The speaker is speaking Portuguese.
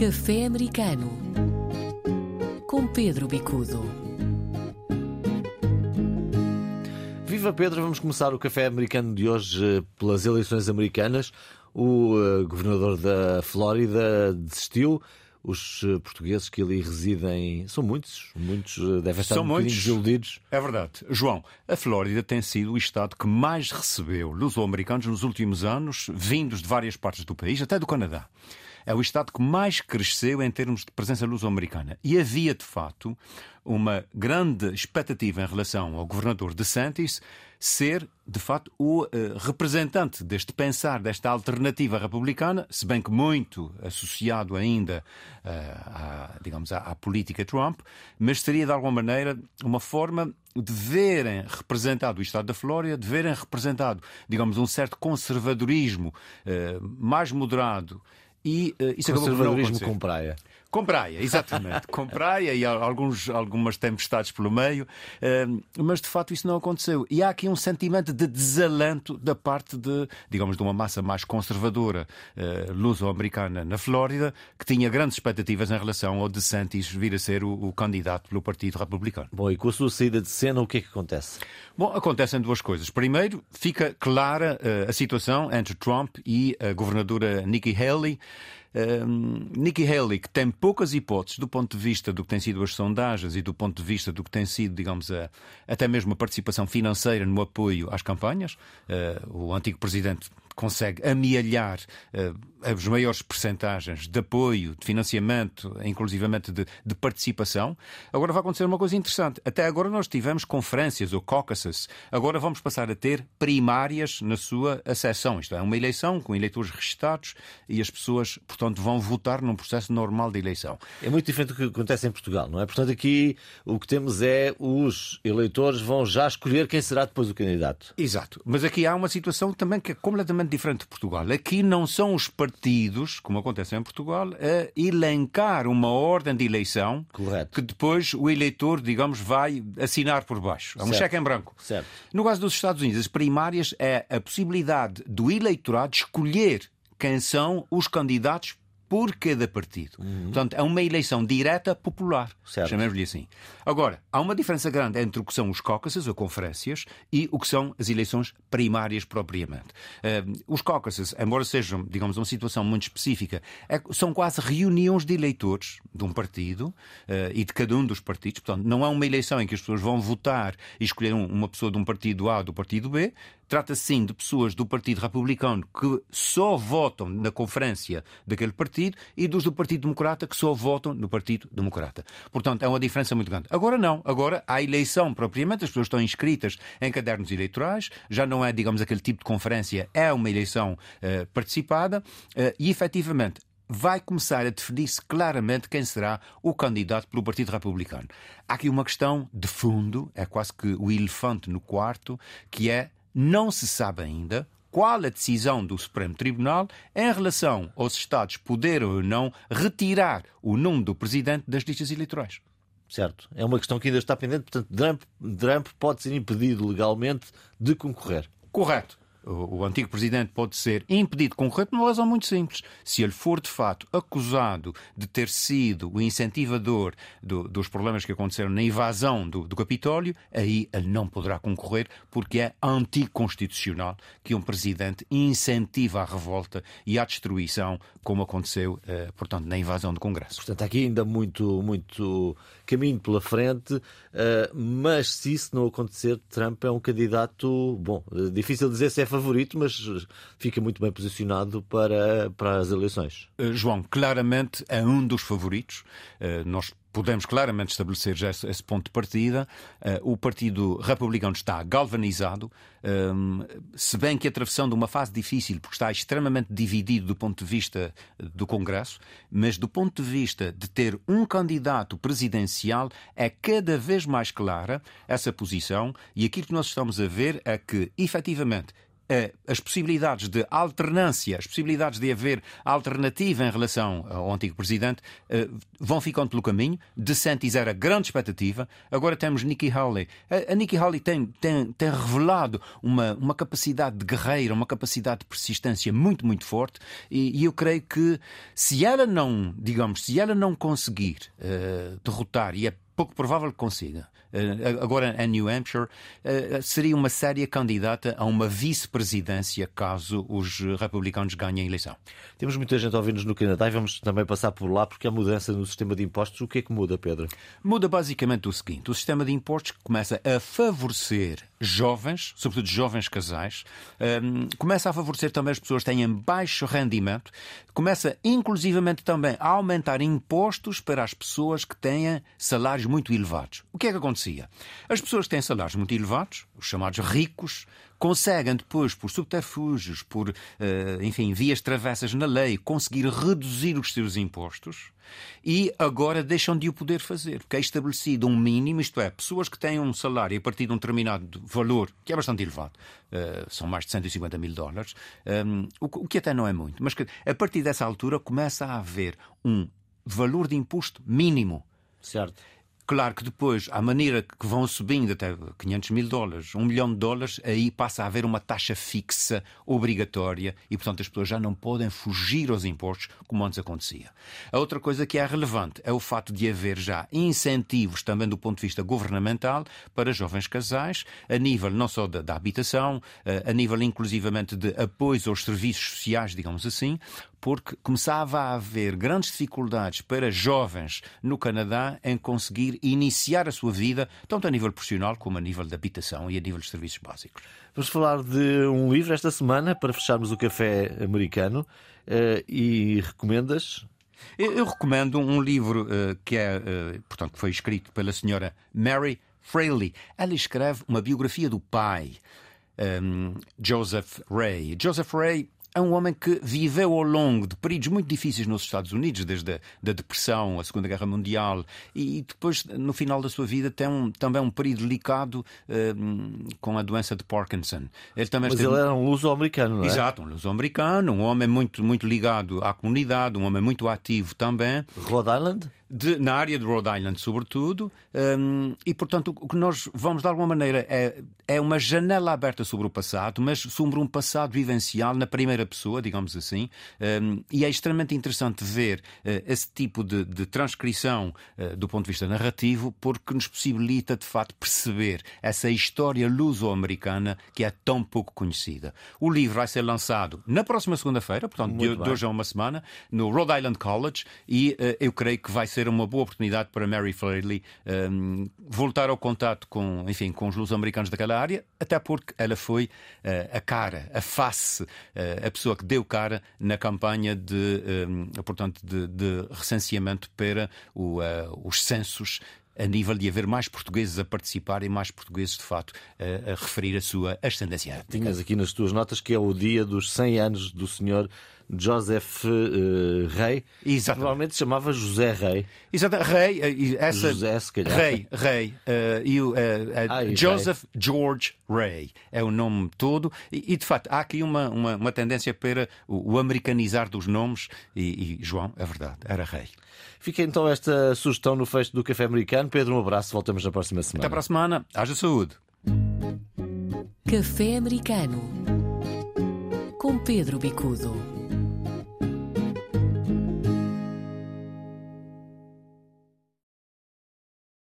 Café Americano com Pedro Bicudo. Viva Pedro, vamos começar o café americano de hoje eh, pelas eleições americanas. O uh, governador da Flórida desistiu. Os uh, portugueses que ali residem são muitos, muitos uh, devem estar São um muitos. desiludidos. É verdade. João, a Flórida tem sido o estado que mais recebeu luso-americanos nos últimos anos, vindos de várias partes do país, até do Canadá. É o estado que mais cresceu em termos de presença luso-americana. E havia, de facto, uma grande expectativa em relação ao governador DeSantis ser, de facto, o eh, representante deste pensar, desta alternativa republicana, se bem que muito associado ainda eh, à, digamos, à, à política Trump, mas seria, de alguma maneira, uma forma de verem representado o Estado da Flórida, de verem representado, digamos, um certo conservadorismo eh, mais moderado e uh, isso acabou não Conservadorismo acontecer. com praia. Com praia, exatamente. com praia e alguns, algumas tempestades pelo meio, eh, mas de facto isso não aconteceu. E há aqui um sentimento de desalento da parte de, digamos, de uma massa mais conservadora eh, luso-americana na Flórida, que tinha grandes expectativas em relação ao DeSantis vir a ser o, o candidato pelo Partido Republicano. Bom, e com a sua saída de cena, o que é que acontece? Bom, acontecem duas coisas. Primeiro, fica clara eh, a situação entre Trump e a governadora Nikki Haley. Um, Nikki Haley, que tem poucas hipóteses do ponto de vista do que têm sido as sondagens e do ponto de vista do que tem sido, digamos, a, até mesmo a participação financeira no apoio às campanhas. Uh, o antigo presidente consegue amealhar as maiores percentagens de apoio, de financiamento, inclusivamente de, de, participação. Agora vai acontecer uma coisa interessante. Até agora nós tivemos conferências ou caucuses. Agora vamos passar a ter primárias na sua acessão. Isto é, uma eleição com eleitores registados e as pessoas, portanto, vão votar num processo normal de eleição. É muito diferente do que acontece em Portugal, não é? Portanto, aqui o que temos é os eleitores vão já escolher quem será depois o candidato. Exato. Mas aqui há uma situação também que é completamente diferente de Portugal. Aqui não são os partidos, como acontece em Portugal, a elencar uma ordem de eleição Correto. que depois o eleitor, digamos, vai assinar por baixo. É um Certo. cheque em branco. Certo. No caso dos Estados Unidos, as primárias é a possibilidade do eleitorado escolher quem são os candidatos por cada partido. Portanto, é uma eleição direta popular. Uhum. Chamemos-lhe assim. Agora, há uma diferença grande entre o que são os caucuses, ou conferências, e o que são as eleições primárias propriamente. Eh, os caucuses, embora sejam, digamos, uma situação muito específica, é- são quase reuniões de eleitores de um partido eh, e de cada um dos partidos. Portanto, não é uma eleição em que as pessoas vão votar e escolher um- uma pessoa de um partido A ou do partido B. Trata-se sim de pessoas do Partido Republicano que só votam na conferência daquele partido e dos do Partido Democrata que só votam no Partido Democrata. Portanto, é uma diferença muito grande. Agora não. Agora há eleição propriamente, as pessoas estão inscritas em cadernos eleitorais, já não é, digamos, aquele tipo de conferência, é uma eleição eh, participada eh, e, efetivamente, vai começar a definir-se claramente quem será o candidato pelo Partido Republicano. Há aqui uma questão de fundo, é quase que o elefante no quarto, que é não se sabe ainda qual a decisão do Supremo Tribunal em relação aos Estados poderem ou não retirar o nome do Presidente das listas eleitorais. Certo. É uma questão que ainda está pendente. Portanto, Trump, Trump pode ser impedido legalmente de concorrer. Correto. O, antigo presidente pode ser impedido de concorrer por uma razão muito simples. Se ele for, de fato, acusado de ter sido o incentivador do- dos problemas que aconteceram na invasão do, do Capitólio, aí ele não poderá concorrer porque é anticonstitucional que um presidente incentiva a revolta e a destruição, como aconteceu, eh, portanto, na invasão do Congresso. Portanto, há aqui ainda muito, muito caminho pela frente, eh, mas se isso não acontecer, Trump é um candidato, bom, difícil dizer se é favorito, mas fica muito bem posicionado para, para as eleições. Uh, João, claramente é um dos favoritos. Uh, Nós podemos claramente estabelecer já esse, ponto de partida. Uh, O Partido Republicano está galvanizado, um, se bem que atravessando uma fase difícil, porque está extremamente dividido do ponto de vista do Congresso, mas do ponto de vista de ter um candidato presidencial, é cada vez mais clara essa posição. E aquilo que nós estamos a ver é que, efetivamente, as possibilidades de alternância, as possibilidades de haver alternativa em relação ao antigo presidente vão ficando pelo caminho. DeSantis era grande expectativa. Agora temos Nikki Haley. A, Nikki Haley tem, tem, tem revelado uma, uma capacidade de guerreira, uma capacidade de persistência muito, muito forte. E, e eu creio que se ela não, digamos, se ela não conseguir uh, derrotar, e é pouco provável que consiga, eh, agora em New Hampshire, eh, seria uma séria candidata a uma vice-presidência caso os republicanos ganhem a eleição. Temos muita gente a ouvir-nos no Canadá e vamos também passar por lá porque a mudança no sistema de impostos, o que é que muda, Pedro? Muda basicamente o seguinte: o sistema de impostos começa a favorecer jovens, sobretudo jovens casais, um, começa a favorecer também as pessoas que têm baixo rendimento, começa inclusivamente também a aumentar impostos para as pessoas que têm salários muito elevados. O que é que acontecia? As pessoas que têm salários muito elevados, os chamados ricos, conseguem depois, por subterfúgios, por, uh, enfim, vias travessas na lei, conseguir reduzir os seus impostos e agora deixam de o poder fazer, porque é estabelecido um mínimo, isto é, pessoas que têm um salário a partir de um determinado valor, que é bastante elevado, uh, são mais de 150 mil dólares, um, o, o que até não é muito, mas que a partir dessa altura começa a haver um valor de imposto mínimo. Certo. Claro que depois, à maneira que vão subindo até 500 mil dólares, 1 milhão de dólares, aí passa a haver uma taxa fixa obrigatória e, portanto, as pessoas já não podem fugir aos impostos como antes acontecia. A outra coisa que é relevante é o fato de haver já incentivos, também do ponto de vista governamental, para jovens casais, a nível não só da, da habitação, eh, a nível inclusivamente de apoio aos serviços sociais, digamos assim, porque começava a haver grandes dificuldades para jovens no Canadá em conseguir iniciar a sua vida, tanto a nível profissional como a nível de habitação e a nível de serviços básicos. Vamos falar de um livro esta semana para fecharmos o café americano eh, e recomendas? Eu, recomendo um livro uh, que é, uh, portanto, foi escrito pela senhora Mary Fraley. Ela escreve uma biografia do pai, um, Joseph Ray. Joseph Ray é um homem que viveu ao longo de períodos muito difíceis nos Estados Unidos, desde a da depressão, a Segunda Guerra Mundial, e depois, no final da sua vida, tem um, também um período delicado uh, com a doença de Parkinson. Ele também Mas esteve... ele era um luso-americano, não é? Exato, um luso-americano, um homem muito, muito ligado à comunidade, um homem muito ativo também. Rhode Island? De, na área de Rhode Island, sobretudo, um, e portanto o que nós vamos de alguma maneira é, é uma janela aberta sobre o passado, mas sobre um passado vivencial na primeira pessoa, digamos assim, um, e é extremamente interessante ver uh, esse tipo de, de transcrição uh, do ponto de vista narrativo, porque nos possibilita de facto perceber essa história luso-americana que é tão pouco conhecida. O livro vai ser lançado na próxima segunda-feira, portanto, de, de, hoje a uma semana, no Rhode Island College, e uh, eu creio que vai ser ser uma boa oportunidade para Mary Fraley um, voltar ao contato com, enfim, com os luso-americanos daquela área, até porque ela foi uh, a cara, a face, uh, a pessoa que deu cara na campanha de, um, portanto, de, de, recenseamento para o, uh, os censos a nível de haver mais portugueses a participar e mais portugueses, de fato, a, a referir a sua ascendência. Tinhas aqui nas tuas notas que é o dia dos 100 anos do senhor Joseph uh, Rei. Exatamente. Provavelmente se chamava José Rei. Exato, Rei. Uh, essa, José, se calhar. Rei, Rei. Uh, e, uh, Ai, Joseph Rei. George Rei é o nome todo. E, e, de facto, há aqui uma, uma, uma tendência para o, o, americanizar dos nomes. E, e, João, é verdade, era Rei. Fica então esta sugestão no fecho do Café Americano. Pedro, um abraço. Voltamos na próxima semana. Até para a semana. Haja saúde. Café Americano com Pedro Bicudo.